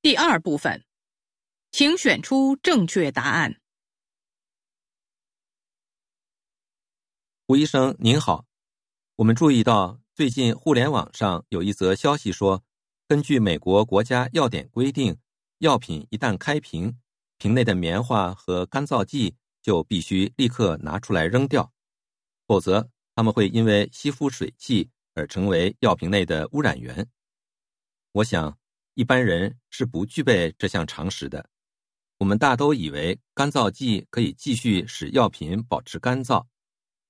第二部分，请选出正确答案。胡医生您好，我们注意到最近互联网上有一则消息说，根据美国国家药典规定，药品一旦开瓶，瓶内的棉花和干燥剂就必须立刻拿出来扔掉，否则它们会因为吸附水汽而成为药瓶内的污染源。我想一般人是不具备这项常识的。我们大都以为干燥剂可以继续使药品保持干燥。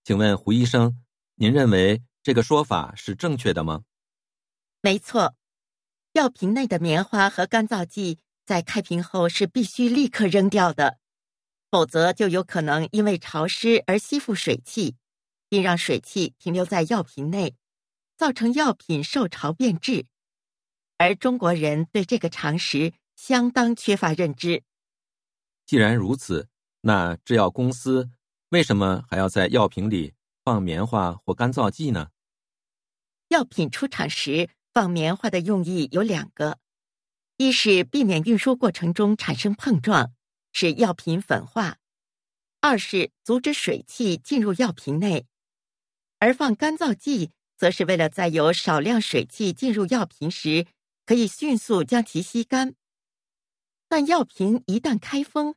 请问胡医生，您认为这个说法是正确的吗？没错，药瓶内的棉花和干燥剂在开瓶后是必须立刻扔掉的，否则就有可能因为潮湿而吸附水汽，并让水汽停留在药瓶内，造成药品受潮变质。而中国人对这个常识相当缺乏认知。既然如此，那制药公司。为什么还要在药瓶里放棉花或干燥剂呢？药品出厂时放棉花的用意有两个：一是避免运输过程中产生碰撞，使药品粉化；二是阻止水汽进入药瓶内。而放干燥剂，则是为了在有少量水汽进入药瓶时，可以迅速将其吸干。但药瓶一旦开封，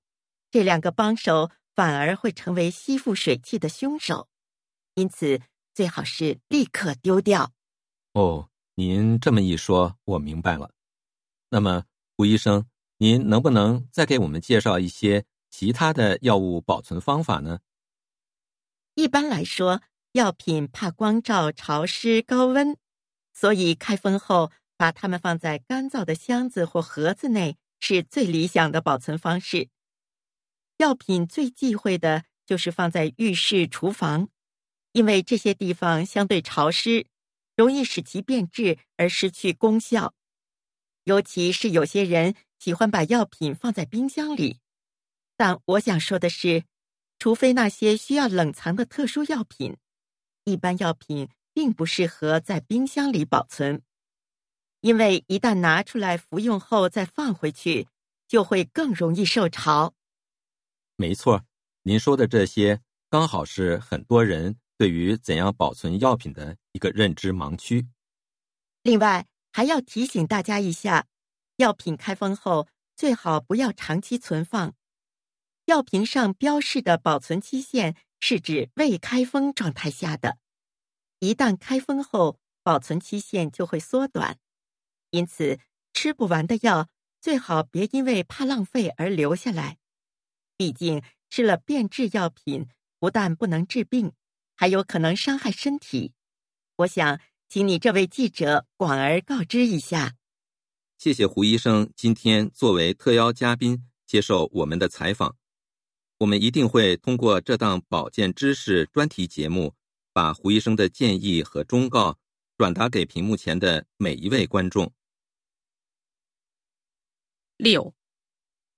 这两个帮手。反而会成为吸附水汽的凶手，因此最好是立刻丢掉。哦，您这么一说，我明白了。那么，胡医生，您能不能再给我们介绍一些其他的药物保存方法呢？一般来说，药品怕光照、潮湿、高温，所以开封后把它们放在干燥的箱子或盒子内是最理想的保存方式。药品最忌讳的就是放在浴室、厨房，因为这些地方相对潮湿，容易使其变质而失去功效。尤其是有些人喜欢把药品放在冰箱里，但我想说的是，除非那些需要冷藏的特殊药品，一般药品并不适合在冰箱里保存，因为一旦拿出来服用后再放回去，就会更容易受潮。没错，您说的这些刚好是很多人对于怎样保存药品的一个认知盲区。另外，还要提醒大家一下，药品开封后最好不要长期存放。药瓶上标示的保存期限是指未开封状态下的，一旦开封后，保存期限就会缩短。因此，吃不完的药最好别因为怕浪费而留下来。毕竟吃了变质药品，不但不能治病，还有可能伤害身体。我想请你这位记者广而告之一下。谢谢胡医生今天作为特邀嘉宾接受我们的采访。我们一定会通过这档保健知识专题节目，把胡医生的建议和忠告转达给屏幕前的每一位观众。六，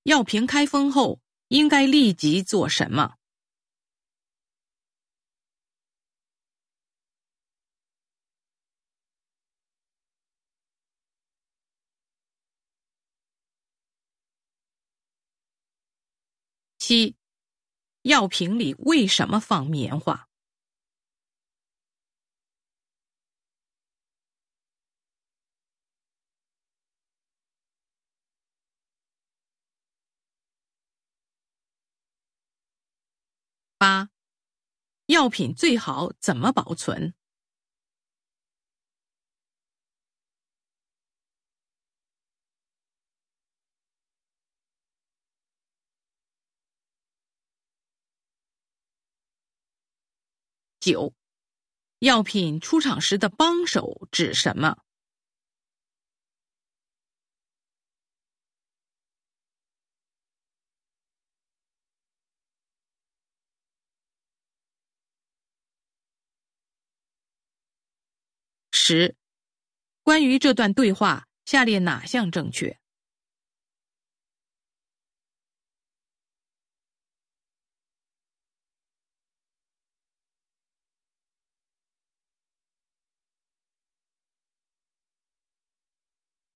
药瓶开封后。应该立即做什么？七，药瓶里为什么放棉花？八，药品最好怎么保存？九，药品出厂时的帮手指什么？十，关于这段对话，下列哪项正确？